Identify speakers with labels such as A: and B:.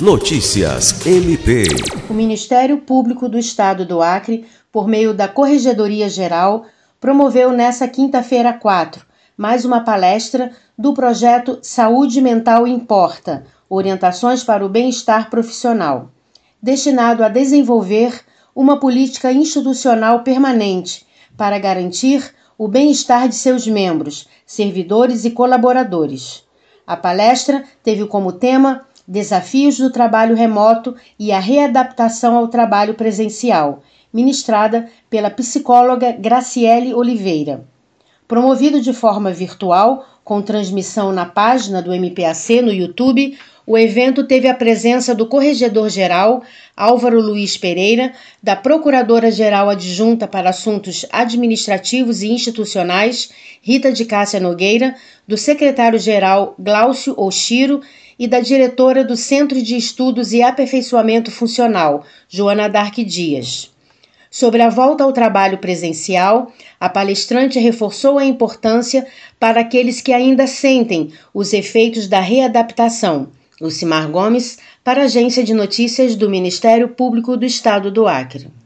A: Notícias MP.
B: O Ministério Público do Estado do Acre, por meio da Corregedoria Geral, promoveu nesta quinta-feira 4 mais uma palestra do projeto Saúde Mental Importa Orientações para o Bem-Estar Profissional, destinado a desenvolver uma política institucional permanente para garantir o bem-estar de seus membros, servidores e colaboradores. A palestra teve como tema Desafios do Trabalho Remoto e a Readaptação ao Trabalho Presencial, ministrada pela psicóloga Graciele Oliveira. Promovido de forma virtual, com transmissão na página do MPAC no YouTube, o evento teve a presença do Corregedor-Geral Álvaro Luiz Pereira, da Procuradora-Geral Adjunta para Assuntos Administrativos e Institucionais Rita de Cássia Nogueira, do Secretário-Geral Glaucio Oshiro e da diretora do Centro de Estudos e Aperfeiçoamento Funcional, Joana Dark Dias. Sobre a volta ao trabalho presencial, a palestrante reforçou a importância para aqueles que ainda sentem os efeitos da readaptação Lucimar Gomes, para a Agência de Notícias do Ministério Público do Estado do Acre.